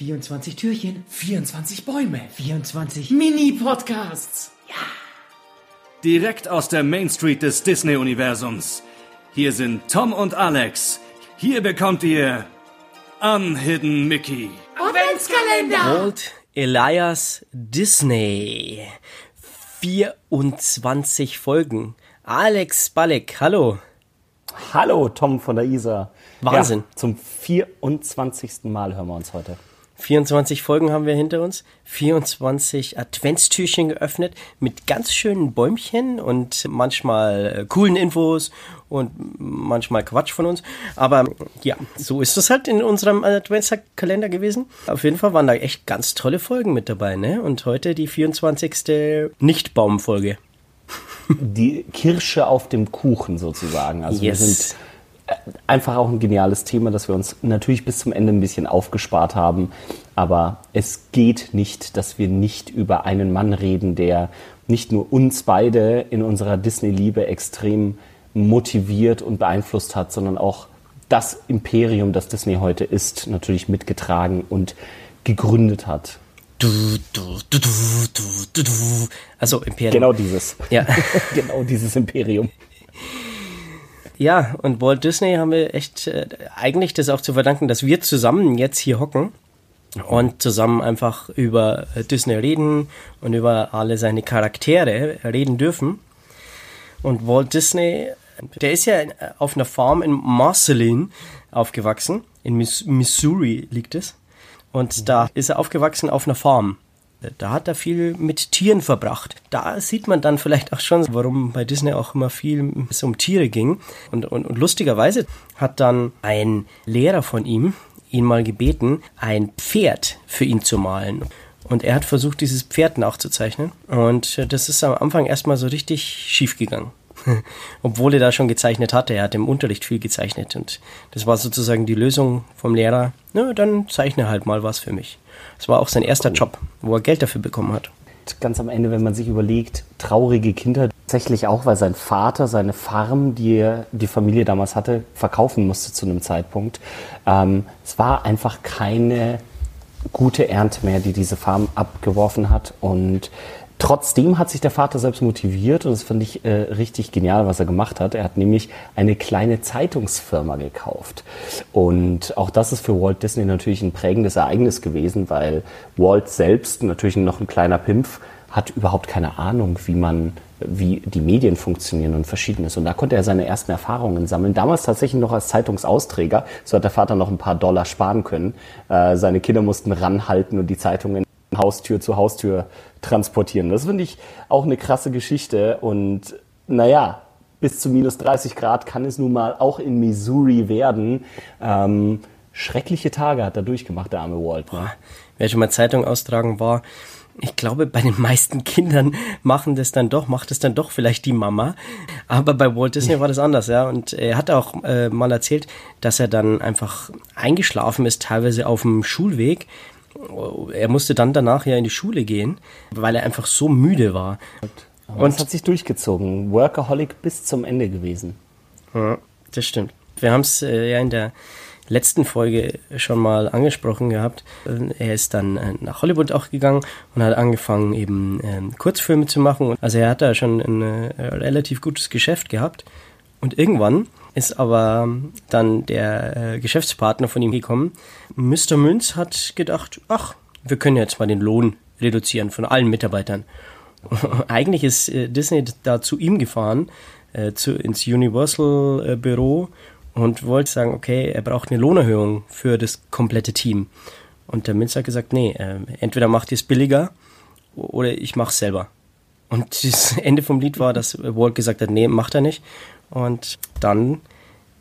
24 Türchen, 24 Bäume, 24 Mini-Podcasts. Direkt aus der Main Street des Disney-Universums. Hier sind Tom und Alex. Hier bekommt ihr Unhidden Mickey. Adventskalender. Walt Elias Disney. 24 Folgen. Alex Balek, hallo. Hallo, Tom von der ISA. Wahnsinn. Ja, zum 24. Mal hören wir uns heute. 24 Folgen haben wir hinter uns, 24 Adventstürchen geöffnet mit ganz schönen Bäumchen und manchmal äh, coolen Infos und manchmal Quatsch von uns. Aber ja, so ist es halt in unserem Adventskalender gewesen. Auf jeden Fall waren da echt ganz tolle Folgen mit dabei, ne? Und heute die 24. Nicht-Baumfolge. Die Kirsche auf dem Kuchen sozusagen. Also Yes. wir sind einfach auch ein geniales Thema, das wir uns natürlich bis zum Ende ein bisschen aufgespart haben. Aber es geht nicht, dass wir nicht über einen Mann reden, der nicht nur uns beide in unserer Disney-Liebe extrem motiviert und beeinflusst hat, sondern auch das Imperium, das Disney heute ist, natürlich mitgetragen und gegründet hat. Du, du, du, du, du, du, du. Also Imperium. Genau dieses. Ja. genau dieses Imperium. Ja, und Walt Disney haben wir echt äh, eigentlich das auch zu verdanken, dass wir zusammen jetzt hier hocken und zusammen einfach über äh, Disney reden und über alle seine Charaktere reden dürfen. Und Walt Disney, der ist ja äh, auf einer Farm in Marceline aufgewachsen. In Miss Missouri liegt es. Und da ist er aufgewachsen auf einer Farm. Da hat er viel mit Tieren verbracht. Da sieht man dann vielleicht auch schon, warum bei Disney auch immer viel es um Tiere ging. Und, und, und lustigerweise hat dann ein Lehrer von ihm ihn mal gebeten, ein Pferd für ihn zu malen. Und er hat versucht, dieses Pferd nachzuzeichnen. Und das ist am Anfang erstmal so richtig schief gegangen. Obwohl er da schon gezeichnet hatte. Er hat im Unterricht viel gezeichnet. Und das war sozusagen die Lösung vom Lehrer. Na, dann zeichne halt mal was für mich. Das war auch sein erster Job, wo er Geld dafür bekommen hat. Ganz am Ende, wenn man sich überlegt, traurige Kinder, tatsächlich auch, weil sein Vater seine Farm, die er- die Familie damals hatte, verkaufen musste zu einem Zeitpunkt. Ähm, es war einfach keine gute Ernte mehr, die diese Farm abgeworfen hat und Trotzdem hat sich der Vater selbst motiviert und das fand ich äh, richtig genial, was er gemacht hat. Er hat nämlich eine kleine Zeitungsfirma gekauft. Und auch das ist für Walt Disney natürlich ein prägendes Ereignis gewesen, weil Walt selbst, natürlich noch ein kleiner Pimpf, hat überhaupt keine Ahnung, wie man, wie die Medien funktionieren und verschiedenes. Und da konnte er seine ersten Erfahrungen sammeln. Damals tatsächlich noch als Zeitungsausträger. So hat der Vater noch ein paar Dollar sparen können. Äh, seine Kinder mussten ranhalten und die Zeitungen Haustür zu Haustür transportieren. Das finde ich auch eine krasse Geschichte. Und naja, bis zu minus 30 Grad kann es nun mal auch in Missouri werden. Ähm, schreckliche Tage hat er durchgemacht, der arme Walt. Ne? Wer schon mal Zeitung austragen war, ich glaube, bei den meisten Kindern machen das dann doch, macht es dann doch vielleicht die Mama. Aber bei Walt Disney war das anders, ja. Und er hat auch äh, mal erzählt, dass er dann einfach eingeschlafen ist, teilweise auf dem Schulweg. Er musste dann danach ja in die Schule gehen, weil er einfach so müde war. Und das hat sich durchgezogen. Workaholic bis zum Ende gewesen. Ja, das stimmt. Wir haben es äh, ja in der letzten Folge schon mal angesprochen gehabt. Äh, Er ist dann äh, nach Hollywood auch gegangen und hat angefangen, eben ähm, Kurzfilme zu machen. Also er hat da schon ein äh, relativ gutes Geschäft gehabt. Und irgendwann ist aber dann der äh, Geschäftspartner von ihm gekommen. Mr. Münz hat gedacht, ach, wir können jetzt mal den Lohn reduzieren von allen Mitarbeitern. Eigentlich ist äh, Disney da zu ihm gefahren, äh, zu, ins Universal äh, und wollte sagen, okay, er braucht eine Lohnerhöhung für das komplette Team. Und der Münz hat gesagt, nee, äh, entweder macht ihr es billiger oder ich mach's selber. Und das Ende vom Lied war, dass Walt gesagt hat, nee, macht er nicht. Und dann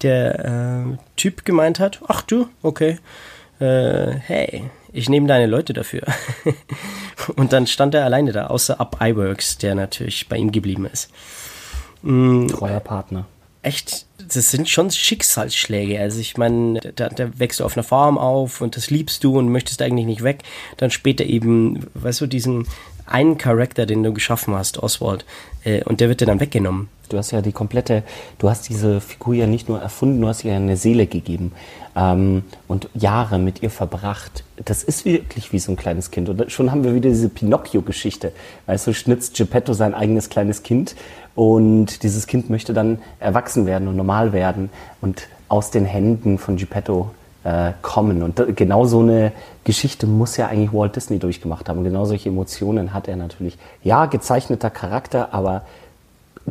der äh, Typ gemeint hat, ach du, okay, äh, hey, ich nehme deine Leute dafür. Und dann stand er alleine da, außer Up iWorks, der natürlich bei ihm geblieben ist. Treuer Partner. Echt, das sind schon Schicksalsschläge. Also ich meine, da, da wächst du auf einer Farm auf und das liebst du und möchtest eigentlich nicht weg. Dann später eben, weißt du, diesen einen Charakter, den du geschaffen hast, Oswald, äh, und der wird dir dann weggenommen. Du hast ja die komplette, du hast diese Figur ja nicht nur erfunden, du hast ihr eine Seele gegeben ähm, und Jahre mit ihr verbracht. Das ist wirklich wie so ein kleines Kind. Und schon haben wir wieder diese Pinocchio-Geschichte. Weißt du, schnitzt Geppetto sein eigenes kleines Kind und dieses Kind möchte dann erwachsen werden und normal werden und aus den Händen von Geppetto äh, kommen. Und da, genau so eine Geschichte muss ja eigentlich Walt Disney durchgemacht haben. Genau solche Emotionen hat er natürlich. Ja, gezeichneter Charakter, aber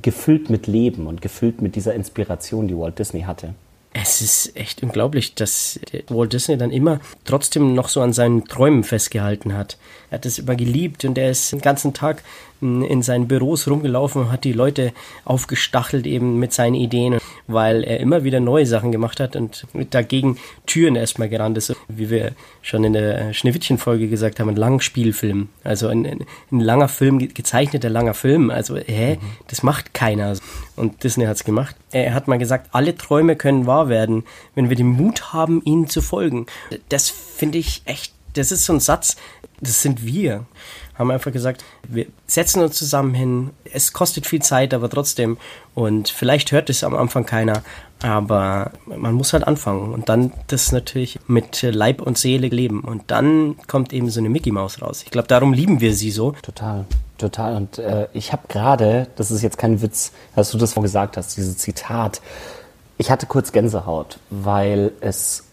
gefüllt mit Leben und gefüllt mit dieser Inspiration, die Walt Disney hatte. Es ist echt unglaublich, dass Walt Disney dann immer trotzdem noch so an seinen Träumen festgehalten hat. Er hat es immer geliebt und er ist den ganzen Tag in seinen Büros rumgelaufen und hat die Leute aufgestachelt eben mit seinen Ideen, weil er immer wieder neue Sachen gemacht hat und dagegen Türen erstmal gerannt ist, wie wir schon in der Schneewittchen-Folge gesagt haben, ein Langspielfilm. Also ein, ein, ein, langer Film, gezeichneter langer Film. Also, hä, mhm. das macht keiner. Und Disney hat's gemacht. Er hat mal gesagt, alle Träume können wahr werden, wenn wir den Mut haben, ihnen zu folgen. Das finde ich echt, das ist so ein Satz, das sind wir haben einfach gesagt, wir setzen uns zusammen hin. Es kostet viel Zeit, aber trotzdem. Und vielleicht hört es am Anfang keiner, aber man muss halt anfangen und dann das natürlich mit Leib und Seele leben. Und dann kommt eben so eine Mickey Maus raus. Ich glaube, darum lieben wir sie so. Total. Total. Und äh, ich habe gerade, das ist jetzt kein Witz, dass du das gesagt hast, dieses Zitat. Ich hatte kurz Gänsehaut, weil es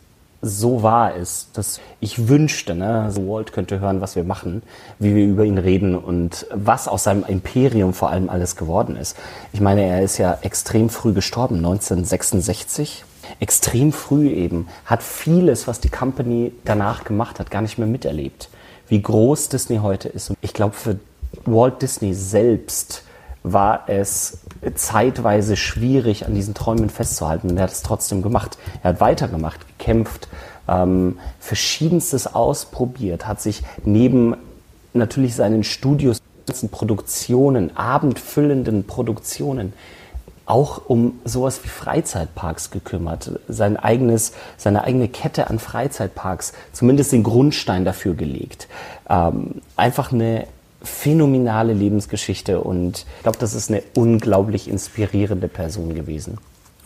so wahr ist, dass ich wünschte, ne, Walt könnte hören, was wir machen, wie wir über ihn reden und was aus seinem Imperium vor allem alles geworden ist. Ich meine, er ist ja extrem früh gestorben, 1966. Extrem früh eben, hat vieles, was die Company danach gemacht hat, gar nicht mehr miterlebt. Wie groß Disney heute ist. Und ich glaube, für Walt Disney selbst war es zeitweise schwierig, an diesen Träumen festzuhalten. Und er hat es trotzdem gemacht. Er hat weitergemacht, gekämpft, ähm, verschiedenstes ausprobiert, hat sich neben natürlich seinen Studios, Produktionen, abendfüllenden Produktionen, auch um sowas wie Freizeitparks gekümmert, sein eigenes, seine eigene Kette an Freizeitparks, zumindest den Grundstein dafür gelegt. Ähm, einfach eine phänomenale Lebensgeschichte und ich glaube, das ist eine unglaublich inspirierende Person gewesen.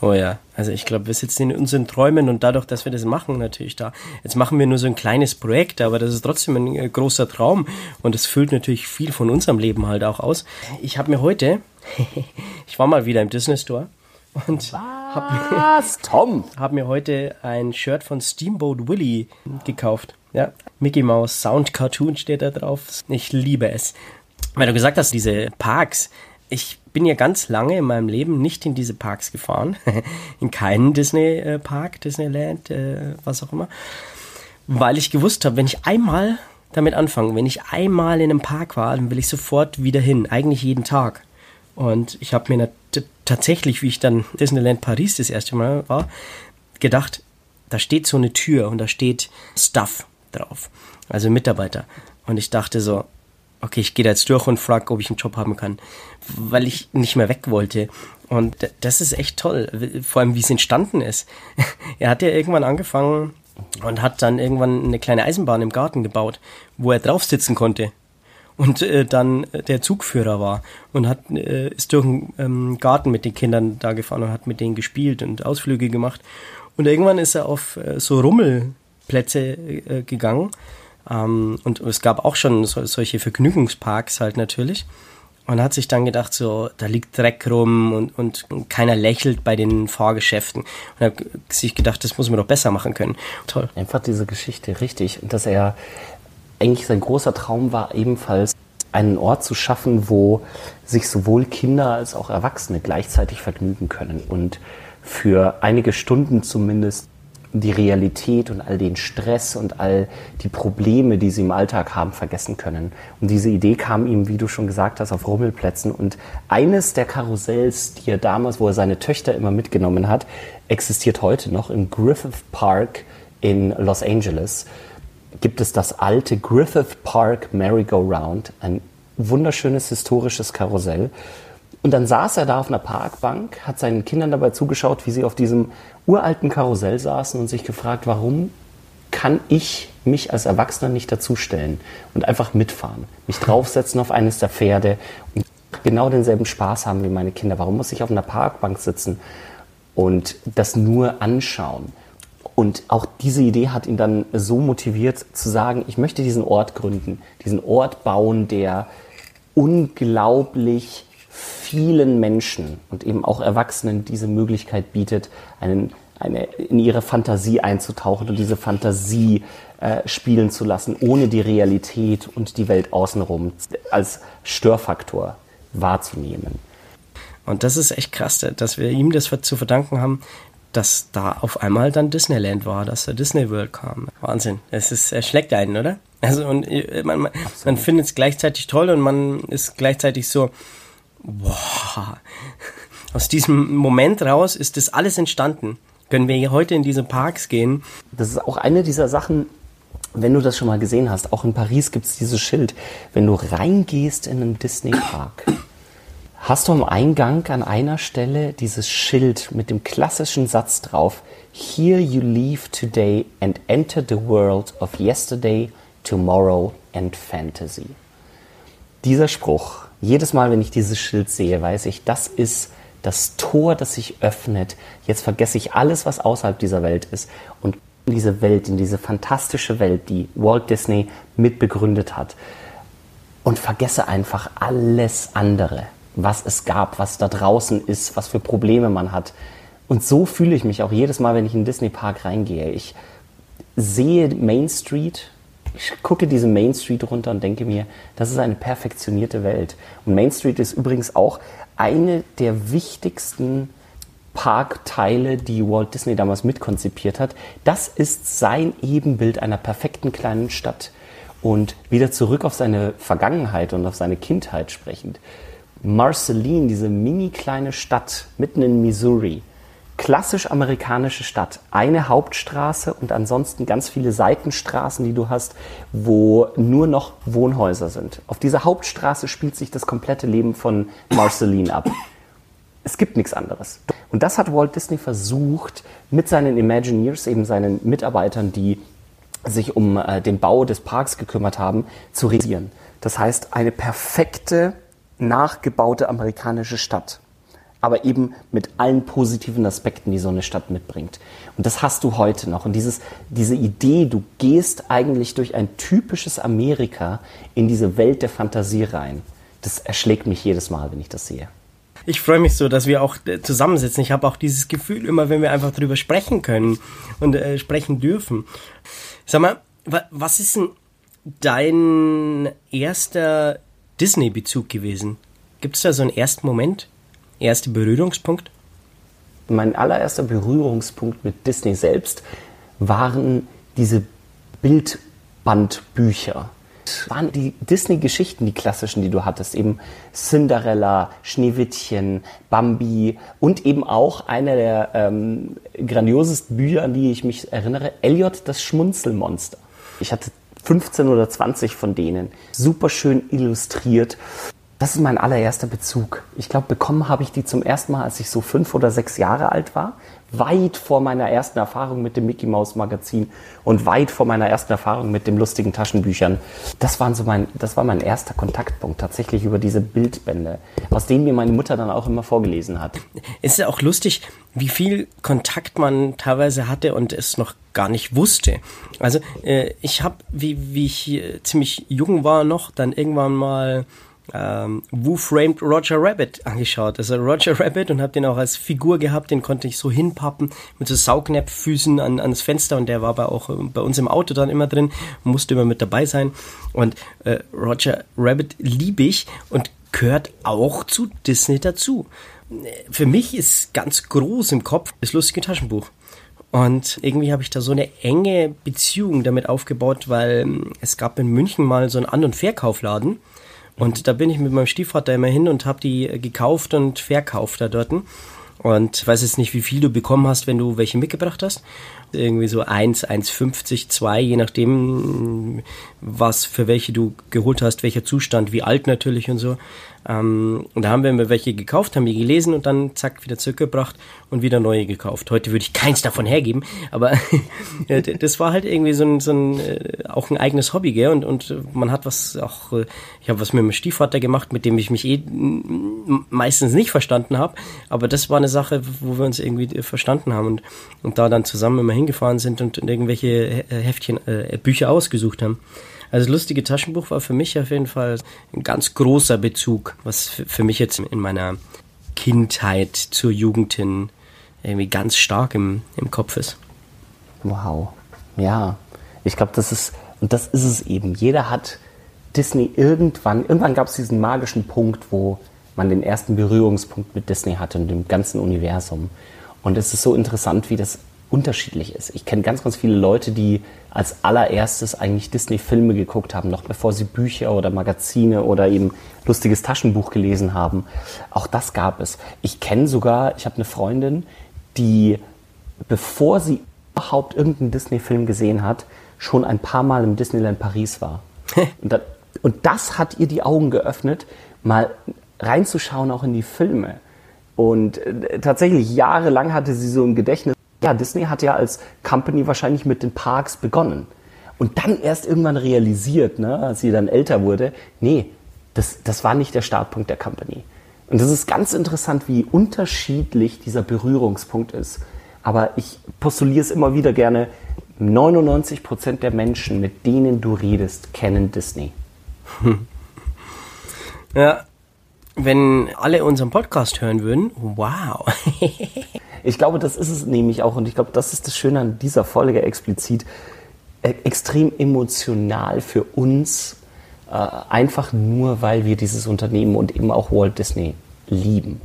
Oh ja, also ich glaube, wir sitzen in unseren Träumen und dadurch, dass wir das machen, natürlich da. Jetzt machen wir nur so ein kleines Projekt, aber das ist trotzdem ein äh, großer Traum und es füllt natürlich viel von unserem Leben halt auch aus. Ich habe mir heute, ich war mal wieder im Disney Store und habe mir, Tom? hab mir heute ein Shirt von Steamboat Willie gekauft. Ja, Mickey Mouse Sound Cartoon steht da drauf. Ich liebe es. Weil du gesagt hast, diese Parks, ich bin ja ganz lange in meinem Leben nicht in diese Parks gefahren. in keinen Disney-Park, Disneyland, äh, was auch immer. Weil ich gewusst habe, wenn ich einmal damit anfange, wenn ich einmal in einem Park war, dann will ich sofort wieder hin. Eigentlich jeden Tag. Und ich habe mir tatsächlich, wie ich dann Disneyland Paris das erste Mal war, gedacht, da steht so eine Tür und da steht Stuff drauf, also Mitarbeiter. Und ich dachte so, okay, ich gehe da jetzt durch und frage, ob ich einen Job haben kann, weil ich nicht mehr weg wollte. Und das ist echt toll, vor allem wie es entstanden ist. er hat ja irgendwann angefangen und hat dann irgendwann eine kleine Eisenbahn im Garten gebaut, wo er drauf sitzen konnte. Und äh, dann der Zugführer war und hat äh, ist durch den ähm, Garten mit den Kindern da gefahren und hat mit denen gespielt und Ausflüge gemacht. Und irgendwann ist er auf äh, so Rummel Plätze äh, gegangen. Ähm, und es gab auch schon so, solche Vergnügungsparks halt natürlich. Und hat sich dann gedacht, so, da liegt Dreck rum und, und keiner lächelt bei den Fahrgeschäften. Und hat sich gedacht, das muss man doch besser machen können. Toll. Einfach diese Geschichte, richtig. Dass er eigentlich sein großer Traum war, ebenfalls einen Ort zu schaffen, wo sich sowohl Kinder als auch Erwachsene gleichzeitig vergnügen können und für einige Stunden zumindest die Realität und all den Stress und all die Probleme, die sie im Alltag haben, vergessen können. Und diese Idee kam ihm, wie du schon gesagt hast, auf Rummelplätzen. Und eines der Karussells, die er damals, wo er seine Töchter immer mitgenommen hat, existiert heute noch im Griffith Park in Los Angeles. Gibt es das alte Griffith Park Merry-Go-Round, ein wunderschönes historisches Karussell. Und dann saß er da auf einer Parkbank, hat seinen Kindern dabei zugeschaut, wie sie auf diesem uralten Karussell saßen und sich gefragt, warum kann ich mich als Erwachsener nicht dazustellen und einfach mitfahren? Mich draufsetzen auf eines der Pferde und genau denselben Spaß haben wie meine Kinder? Warum muss ich auf einer Parkbank sitzen und das nur anschauen? Und auch diese Idee hat ihn dann so motiviert zu sagen, ich möchte diesen Ort gründen, diesen Ort bauen, der unglaublich vielen Menschen und eben auch Erwachsenen diese Möglichkeit bietet, einen, eine, in ihre Fantasie einzutauchen und diese Fantasie äh, spielen zu lassen, ohne die Realität und die Welt außenrum als Störfaktor wahrzunehmen. Und das ist echt krass, dass wir ihm das zu verdanken haben, dass da auf einmal dann Disneyland war, dass der Disney World kam. Wahnsinn. Es ist, er schlägt einen, oder? Also und äh, man, man, man findet es gleichzeitig toll und man ist gleichzeitig so, boah, aus diesem Moment raus ist das alles entstanden. Können wir hier heute in diese Parks gehen? Das ist auch eine dieser Sachen, wenn du das schon mal gesehen hast, auch in Paris gibt es dieses Schild. Wenn du reingehst in einen Disney-Park, hast du am Eingang an einer Stelle dieses Schild mit dem klassischen Satz drauf: Here you leave today and enter the world of yesterday, tomorrow and fantasy. Dieser Spruch, jedes Mal, wenn ich dieses Schild sehe, weiß ich, das ist das Tor, das sich öffnet. Jetzt vergesse ich alles, was außerhalb dieser Welt ist und in diese Welt, in diese fantastische Welt, die Walt Disney mitbegründet hat. Und vergesse einfach alles andere, was es gab, was da draußen ist, was für Probleme man hat. Und so fühle ich mich auch jedes Mal, wenn ich in den Disney Park reingehe. Ich sehe Main Street, ich gucke diese Main Street runter und denke mir, das ist eine perfektionierte Welt. Und Main Street ist übrigens auch eine der wichtigsten Parkteile, die Walt Disney damals mitkonzipiert hat. Das ist sein Ebenbild einer perfekten kleinen Stadt. Und wieder zurück auf seine Vergangenheit und auf seine Kindheit sprechend. Marceline, diese mini kleine Stadt mitten in Missouri, klassisch amerikanische Stadt, eine Hauptstraße und ansonsten ganz viele Seitenstraßen, die du hast, wo nur noch Wohnhäuser sind. Auf dieser Hauptstraße spielt sich das komplette Leben von Marceline ab. Es gibt nichts anderes. Und das hat Walt Disney versucht, mit seinen Imagineers, eben seinen Mitarbeitern, die sich um äh, den Bau des Parks gekümmert haben, zu realisieren. Das heißt, eine perfekte, nachgebaute amerikanische Stadt. Aber eben mit allen positiven Aspekten, die so eine Stadt mitbringt. Und das hast du heute noch. Und dieses, diese Idee, du gehst eigentlich durch ein typisches Amerika in diese Welt der Fantasie rein, das erschlägt mich jedes Mal, wenn ich das sehe. Ich freue mich so, dass wir auch äh, zusammensitzen. Ich habe auch dieses Gefühl immer, wenn wir einfach darüber sprechen können und äh, sprechen dürfen. Sag mal, wa was ist denn dein erster Disney-Bezug gewesen? Gibt es da so einen ersten Moment? Erster Berührungspunkt? Mein allererster Berührungspunkt mit Disney selbst waren diese Bildbandbücher waren die Disney-Geschichten, die klassischen, die du hattest, eben Cinderella, Schneewittchen, Bambi und eben auch einer der ähm, grandiosesten Bücher, an die ich mich erinnere, Elliot das Schmunzelmonster. Ich hatte 15 oder 20 von denen, super schön illustriert. Das ist mein allererster Bezug. Ich glaube, bekommen habe ich die zum ersten Mal, als ich so fünf oder sechs Jahre alt war weit vor meiner ersten Erfahrung mit dem Mickey Mouse Magazin und weit vor meiner ersten Erfahrung mit dem lustigen Taschenbüchern. Das waren so mein, das war mein erster Kontaktpunkt tatsächlich über diese Bildbände, aus denen mir meine Mutter dann auch immer vorgelesen hat. Es ist ja auch lustig, wie viel Kontakt man teilweise hatte und es noch gar nicht wusste. Also äh, ich habe, wie, wie ich ziemlich jung war noch, dann irgendwann mal ähm, Who Framed Roger Rabbit angeschaut. Also Roger Rabbit und habe den auch als Figur gehabt, den konnte ich so hinpappen mit so Saugnäpffüßen an, ans Fenster und der war aber auch äh, bei uns im Auto dann immer drin, musste immer mit dabei sein. Und äh, Roger Rabbit liebe ich und gehört auch zu Disney dazu. Für mich ist ganz groß im Kopf das lustige Taschenbuch. Und irgendwie habe ich da so eine enge Beziehung damit aufgebaut, weil ähm, es gab in München mal so einen An- und Verkaufladen und da bin ich mit meinem Stiefvater immer hin und habe die gekauft und verkauft da dort. Und ich weiß jetzt nicht, wie viel du bekommen hast, wenn du welche mitgebracht hast. Irgendwie so 1, 1,50, 2, je nachdem, was für welche du geholt hast, welcher Zustand, wie alt natürlich und so. Ähm, und da haben wir welche gekauft, haben die gelesen und dann zack wieder zurückgebracht und wieder neue gekauft. Heute würde ich keins davon hergeben, aber das war halt irgendwie so ein, so ein äh, auch ein eigenes Hobby, gell? Und, und man hat was auch, äh, ich habe was mit meinem Stiefvater gemacht, mit dem ich mich eh meistens nicht verstanden habe, aber das war eine Sache, wo wir uns irgendwie äh, verstanden haben und, und da dann zusammen immer hingefahren sind und irgendwelche Heftchen, äh, Bücher ausgesucht haben. Also das lustige Taschenbuch war für mich auf jeden Fall ein ganz großer Bezug, was für mich jetzt in meiner Kindheit zur Jugend hin irgendwie ganz stark im, im Kopf ist. Wow. Ja, ich glaube, das ist, und das ist es eben. Jeder hat Disney irgendwann, irgendwann gab es diesen magischen Punkt, wo man den ersten Berührungspunkt mit Disney hatte und dem ganzen Universum. Und es ist so interessant, wie das unterschiedlich ist. Ich kenne ganz, ganz viele Leute, die als allererstes eigentlich Disney-Filme geguckt haben, noch bevor sie Bücher oder Magazine oder eben lustiges Taschenbuch gelesen haben. Auch das gab es. Ich kenne sogar, ich habe eine Freundin, die, bevor sie überhaupt irgendeinen Disney-Film gesehen hat, schon ein paar Mal im Disneyland Paris war. und, das, und das hat ihr die Augen geöffnet, mal reinzuschauen auch in die Filme. Und äh, tatsächlich jahrelang hatte sie so im Gedächtnis, ja, Disney hat ja als Company wahrscheinlich mit den Parks begonnen. Und dann erst irgendwann realisiert, ne, als sie dann älter wurde, nee, das, das war nicht der Startpunkt der Company. Und das ist ganz interessant, wie unterschiedlich dieser Berührungspunkt ist. Aber ich postuliere es immer wieder gerne, 99 Prozent der Menschen, mit denen du redest, kennen Disney. Ja, wenn alle unseren Podcast hören würden, wow. Ich glaube, das ist es nämlich auch und ich glaube, das ist das Schöne an dieser Folge explizit. Äh, extrem emotional für uns, äh, einfach nur, weil wir dieses Unternehmen und eben auch Walt Disney lieben.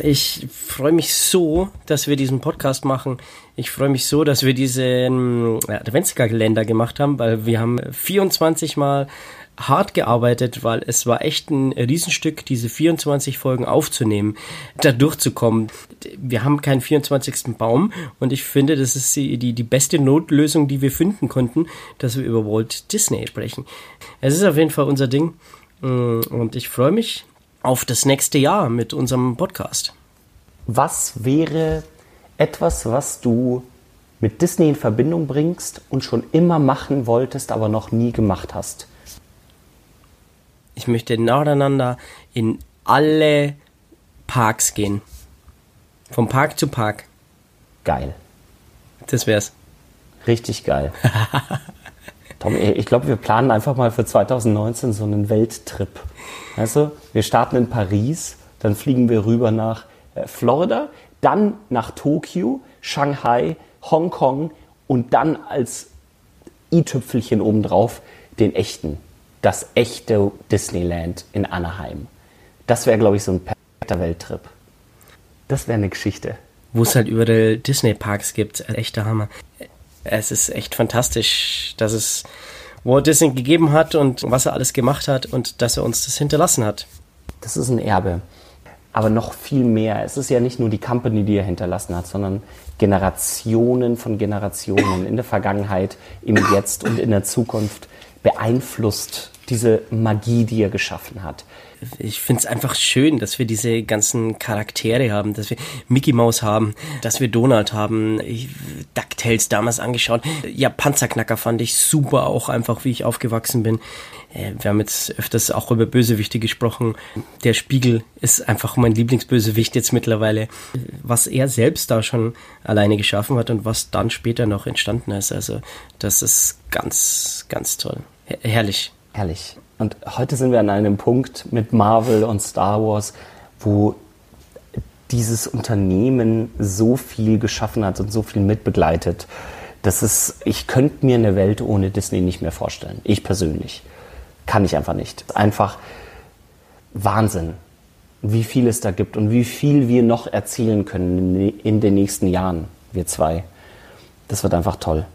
Ich freue mich so, dass wir diesen Podcast machen. Ich freue mich so, dass wir diesen äh, Adventskalender gemacht haben, weil wir haben 24 Mal hart gearbeitet, weil es war echt ein Riesenstück, diese 24 Folgen aufzunehmen, da durchzukommen. Wir haben keinen 24. Baum und ich finde, das ist die, die, die beste Notlösung, die wir finden konnten, dass wir über Walt Disney sprechen. Es ist auf jeden Fall unser Ding mm, und ich freue mich auf das nächste Jahr mit unserem Podcast. Was wäre etwas, was du mit Disney in Verbindung bringst und schon immer machen wolltest, aber noch nie gemacht hast? Ich möchte nacheinander in alle Parks gehen. Vom Park zu Park. Geil. Das wär's. Richtig geil. Tom, ich glaube, wir planen einfach mal für 2019 so einen Welttrip. Weißt du, wir starten in Paris, dann fliegen wir rüber nach äh, Florida, dann nach Tokio, Shanghai, Hongkong und dann als i-Tüpfelchen obendrauf den echten das echte Disneyland in Anaheim. Das wäre, glaube ich, so ein perfekter Welttrip. Das wäre eine Geschichte. Wo es halt überall Disney-Parks gibt. Echter Hammer. Es ist echt fantastisch, dass es Walt Disney gegeben hat und was er alles gemacht hat und dass er uns das hinterlassen hat. Das ist ein Erbe. Aber noch viel mehr. Es ist ja nicht nur die Company, die er hinterlassen hat, sondern Generationen von Generationen in der Vergangenheit, im Jetzt und in der Zukunft beeinflusst diese Magie, die er geschaffen hat. Ich finde es einfach schön, dass wir diese ganzen Charaktere haben, dass wir Mickey Mouse haben, dass wir Donald haben, ich, DuckTales damals angeschaut. Ja, Panzerknacker fand ich super, auch einfach, wie ich aufgewachsen bin. Äh, wir haben jetzt öfters auch über Bösewichte gesprochen. Der Spiegel ist einfach mein Lieblingsbösewicht jetzt mittlerweile. Was er selbst da schon alleine geschaffen hat und was dann später noch entstanden ist. Also, das ist ganz, ganz toll. Herrlich. Herrlich. Und heute sind wir an einem Punkt mit Marvel und Star Wars, wo dieses Unternehmen so viel geschaffen hat und so viel mitbegleitet. Das ist, ich könnte mir eine Welt ohne Disney nicht mehr vorstellen. Ich persönlich. Kann ich einfach nicht. Einfach Wahnsinn, wie viel es da gibt und wie viel wir noch erzählen können in den nächsten Jahren, wir zwei. Das wird einfach toll.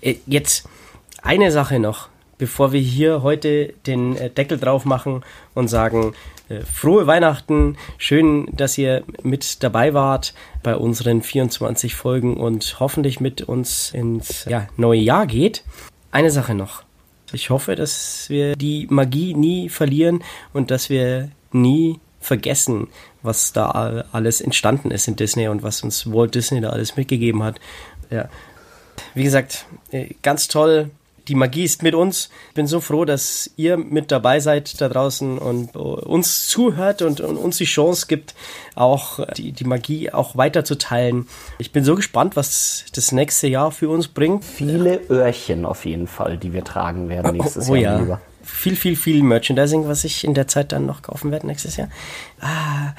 Äh, jetzt eine Sache noch bevor wir hier heute den äh, Deckel drauf machen und sagen, äh, frohe Weihnachten. Schön, dass ihr mit dabei wart bei unseren 24 Folgen und hoffentlich mit uns ins ja, neue Jahr geht. Eine Sache noch. Ich hoffe, dass wir die Magie nie verlieren und dass wir nie vergessen, was da alles entstanden ist in Disney und was uns Walt Disney da alles mitgegeben hat. Ja. Wie gesagt, äh, ganz toll. Die Magie ist mit uns. Ich bin so froh, dass ihr mit dabei seid da draußen und uns zuhört und, und uns die Chance gibt, auch die, die Magie auch weiterzuteilen. Ich bin so gespannt, was das nächste Jahr für uns bringt. Viele Öhrchen auf jeden Fall, die wir tragen werden nächstes oh, oh, Jahr ja. lieber. Viel, viel, viel Merchandising, was ich in der Zeit dann noch kaufen werde nächstes Jahr. Ah,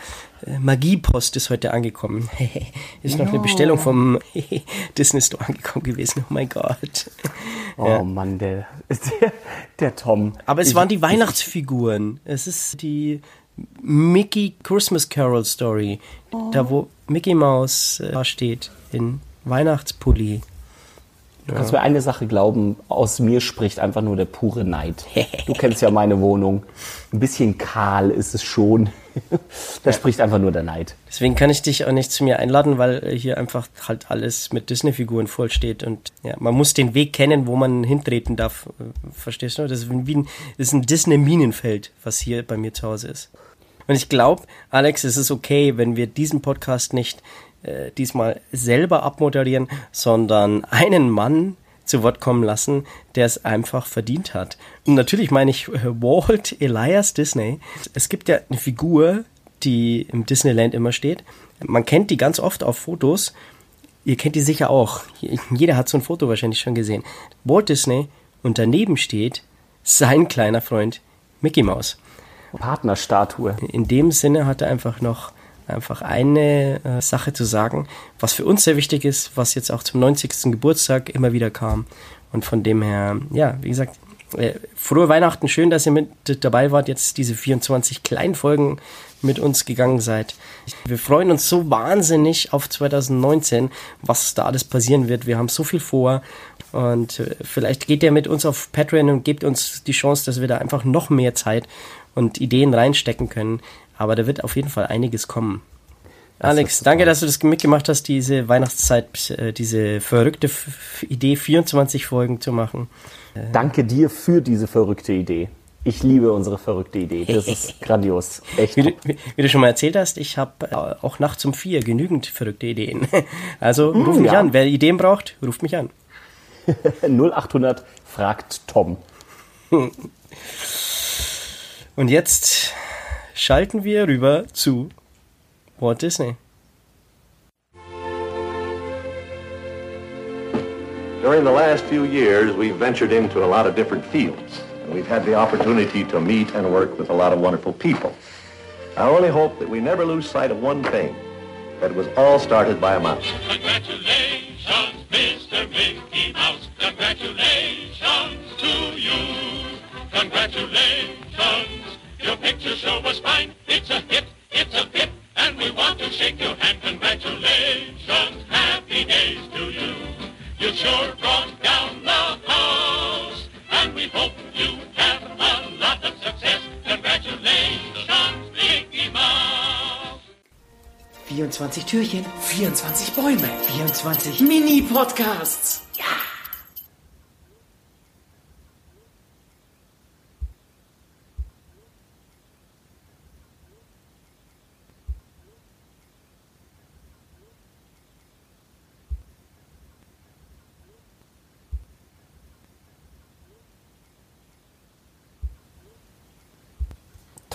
äh, Magiepost ist heute angekommen. ist noch eine Bestellung vom Disney Store angekommen gewesen. Oh mein Gott. Oh ja. Mann, der, der, der Tom. Aber es ich, waren die Weihnachtsfiguren. Es ist die Mickey Christmas Carol Story. Oh. Da, wo Mickey Mouse äh, steht in Weihnachtspulli. Du kannst mir eine Sache glauben, aus mir spricht einfach nur der pure Neid. Du kennst ja meine Wohnung. Ein bisschen kahl ist es schon. da spricht einfach nur der Neid. Deswegen kann ich dich auch nicht zu mir einladen, weil hier einfach halt alles mit Disney-Figuren vollsteht. Und ja, man muss den Weg kennen, wo man hintreten darf. Verstehst du? Das ist, wie ein, das ist ein Disney-Minenfeld, was hier bei mir zu Hause ist. Und ich glaube, Alex, es ist okay, wenn wir diesen Podcast nicht äh, diesmal selber abmoderieren, sondern einen Mann zu Wort kommen lassen, der es einfach verdient hat. Und natürlich meine ich äh, Walt Elias Disney. Es gibt ja eine Figur, die im Disneyland immer steht. Man kennt die ganz oft auf Fotos. Ihr kennt die sicher auch. Jeder hat so ein Foto wahrscheinlich schon gesehen. Walt Disney und daneben steht sein kleiner Freund Mickey Mouse. Partnerstatue. In dem Sinne hat er einfach noch einfach eine äh, Sache zu sagen, was für uns sehr wichtig ist, was jetzt auch zum 90. Geburtstag immer wieder kam. Und von dem her, ja, wie gesagt, äh, frohe Weihnachten, schön, dass ihr mit dabei wart, jetzt diese 24 kleinen Folgen mit uns gegangen seid. Wir freuen uns so wahnsinnig auf 2019, was da alles passieren wird. Wir haben so viel vor und äh, vielleicht geht ihr mit uns auf Patreon und gebt uns die Chance, dass wir da einfach noch mehr Zeit und Ideen reinstecken können. Aber da wird auf jeden Fall einiges kommen. Das Alex, danke, dass du das mitgemacht hast, diese Weihnachtszeit, äh, diese verrückte Idee, 24 Folgen zu machen. Äh, danke dir für diese verrückte Idee. Ich liebe unsere verrückte Idee. Das ist grandios. Echt. Wie du, wie du, schon mal erzählt hast, ich habe äh, auch nachts um vier genügend verrückte Ideen. Also hm, ruf mich ja. an. Wer Ideen braucht, ruft mich an. 0800 fragt Tom. Und jetzt schalten wir rüber zu Walt Disney. During the last few years, we've ventured into a lot of different fields. And we've had the opportunity to meet and work with a lot of wonderful people. I only hope that we never lose sight of one thing, that it was all started by a mouse. Congratulations, Mr. Mickey Mouse. Congratulations to you. Congratulations. Your picture show was fine. It's a hit, it's a hit, and we want to shake your hand. Congratulations, happy days to you. You sure brought down the house, and we hope you have a lot of success. Congratulations, Mickey Mouse. 24 Türchen, 24 Bäume, 24 Mini-Podcasts.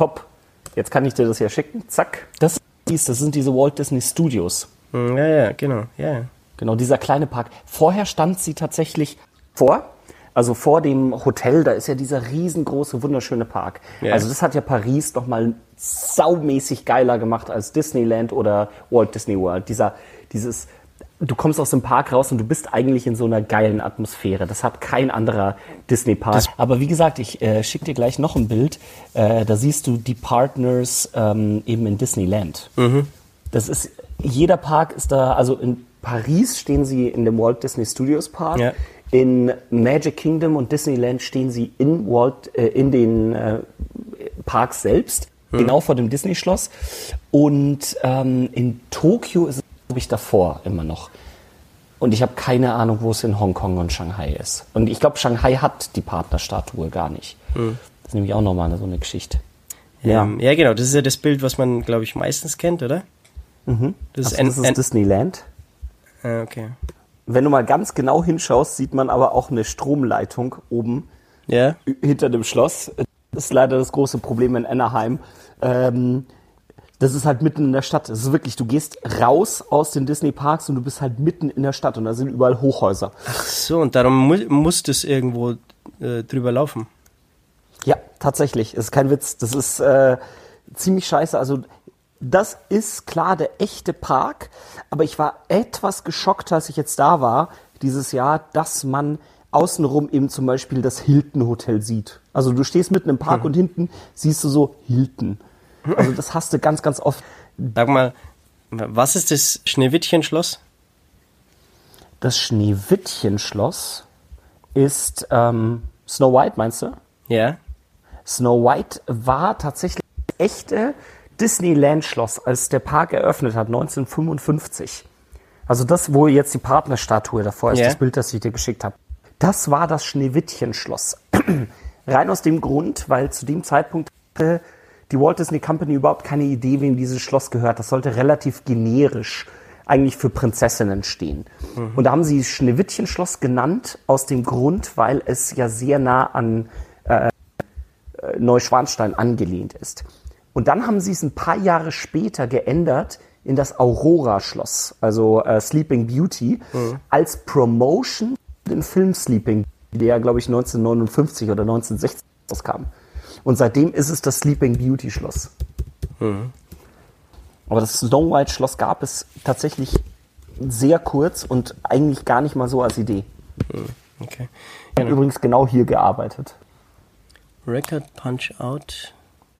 Top. Jetzt kann ich dir das ja schicken. Zack. Das, das sind diese Walt Disney Studios. Hm, ja, ja, genau. Ja, Genau, dieser kleine Park. Vorher stand sie tatsächlich vor, also vor dem Hotel, da ist ja dieser riesengroße, wunderschöne Park. Ja. Also das hat ja Paris nochmal saumäßig geiler gemacht als Disneyland oder Walt Disney World. Dieser, dieses du kommst aus dem Park raus und du bist eigentlich in so einer geilen Atmosphäre. Das hat kein anderer Disney-Park. Aber wie gesagt, ich äh, schicke dir gleich noch ein Bild. Äh, da siehst du die Partners ähm, eben in Disneyland. Mhm. Das ist, jeder Park ist da, also in Paris stehen sie in dem Walt Disney Studios Park. Ja. In Magic Kingdom und Disneyland stehen sie in Walt, äh, in den äh, Parks selbst. genau vor dem Disney-Schloss. Und ähm, in Tokio ist es, ich, davor immer noch. Und ich habe keine Ahnung, wo es in Hongkong und Shanghai ist. Und ich glaube, Shanghai hat die Partnerstatue gar nicht. Das ist nämlich auch nochmal so eine Geschichte. Ja. Ähm, ja, genau. Das ist ja das Bild, was man, glaube ich, meistens kennt, oder? Mhm. Das ist, ein, das ist Disneyland. ah, okay. Wenn du mal ganz genau hinschaust, sieht man aber auch eine Stromleitung oben Ja. hinter dem Schloss. Das ist leider das große Problem in Anaheim. Ähm, das ist halt mitten in der Stadt. Es ist wirklich, du gehst raus aus den Disney-Parks und du bist halt mitten in der Stadt und da sind überall Hochhäuser. So, und darum mu muss das irgendwo äh, drüber laufen. Ja, tatsächlich. Das ist kein Witz. Das ist äh, ziemlich scheiße. Also das ist klar der echte Park, aber ich war etwas geschockt, als ich jetzt da war dieses Jahr, dass man außenrum eben zum Beispiel das Hilton Hotel sieht. Also du stehst mitten im Park und hinten siehst du so Hilton. Also das hast du ganz, ganz oft. Sag mal, was ist das Schneewittchen-Schloss? Das Schneewittchen-Schloss ist ähm, Snow White, meinst du? Ja. Snow White war tatsächlich das echte Disneyland-Schloss, als der Park eröffnet hat, 1955. Also das, wo jetzt die Partnerstatue davor ist, Ja. das Bild, das ich dir geschickt habe. Das war das Schneewittchen-Schloss. Rein aus dem Grund, weil zu dem Zeitpunkt hatte die Walt Disney Company überhaupt keine Idee, wem dieses Schloss gehört. Das sollte relativ generisch eigentlich für Prinzessinnen stehen. Und da haben sie Schneewittchen-Schloss genannt, aus dem Grund, weil es ja sehr nah an Neuschwanstein angelehnt ist. Und dann haben sie es ein paar Jahre später geändert in das Aurora-Schloss, also äh, Sleeping Beauty, als Promotion für den Film Sleeping, der glaube ich, 1959 oder 1960 rauskam. Und seitdem ist es das Sleeping Beauty Schloss. Aber das Snow White Schloss gab es tatsächlich sehr kurz und eigentlich gar nicht mal so als Idee. Okay. Ich habe übrigens genau hier gearbeitet. Record Punch Out.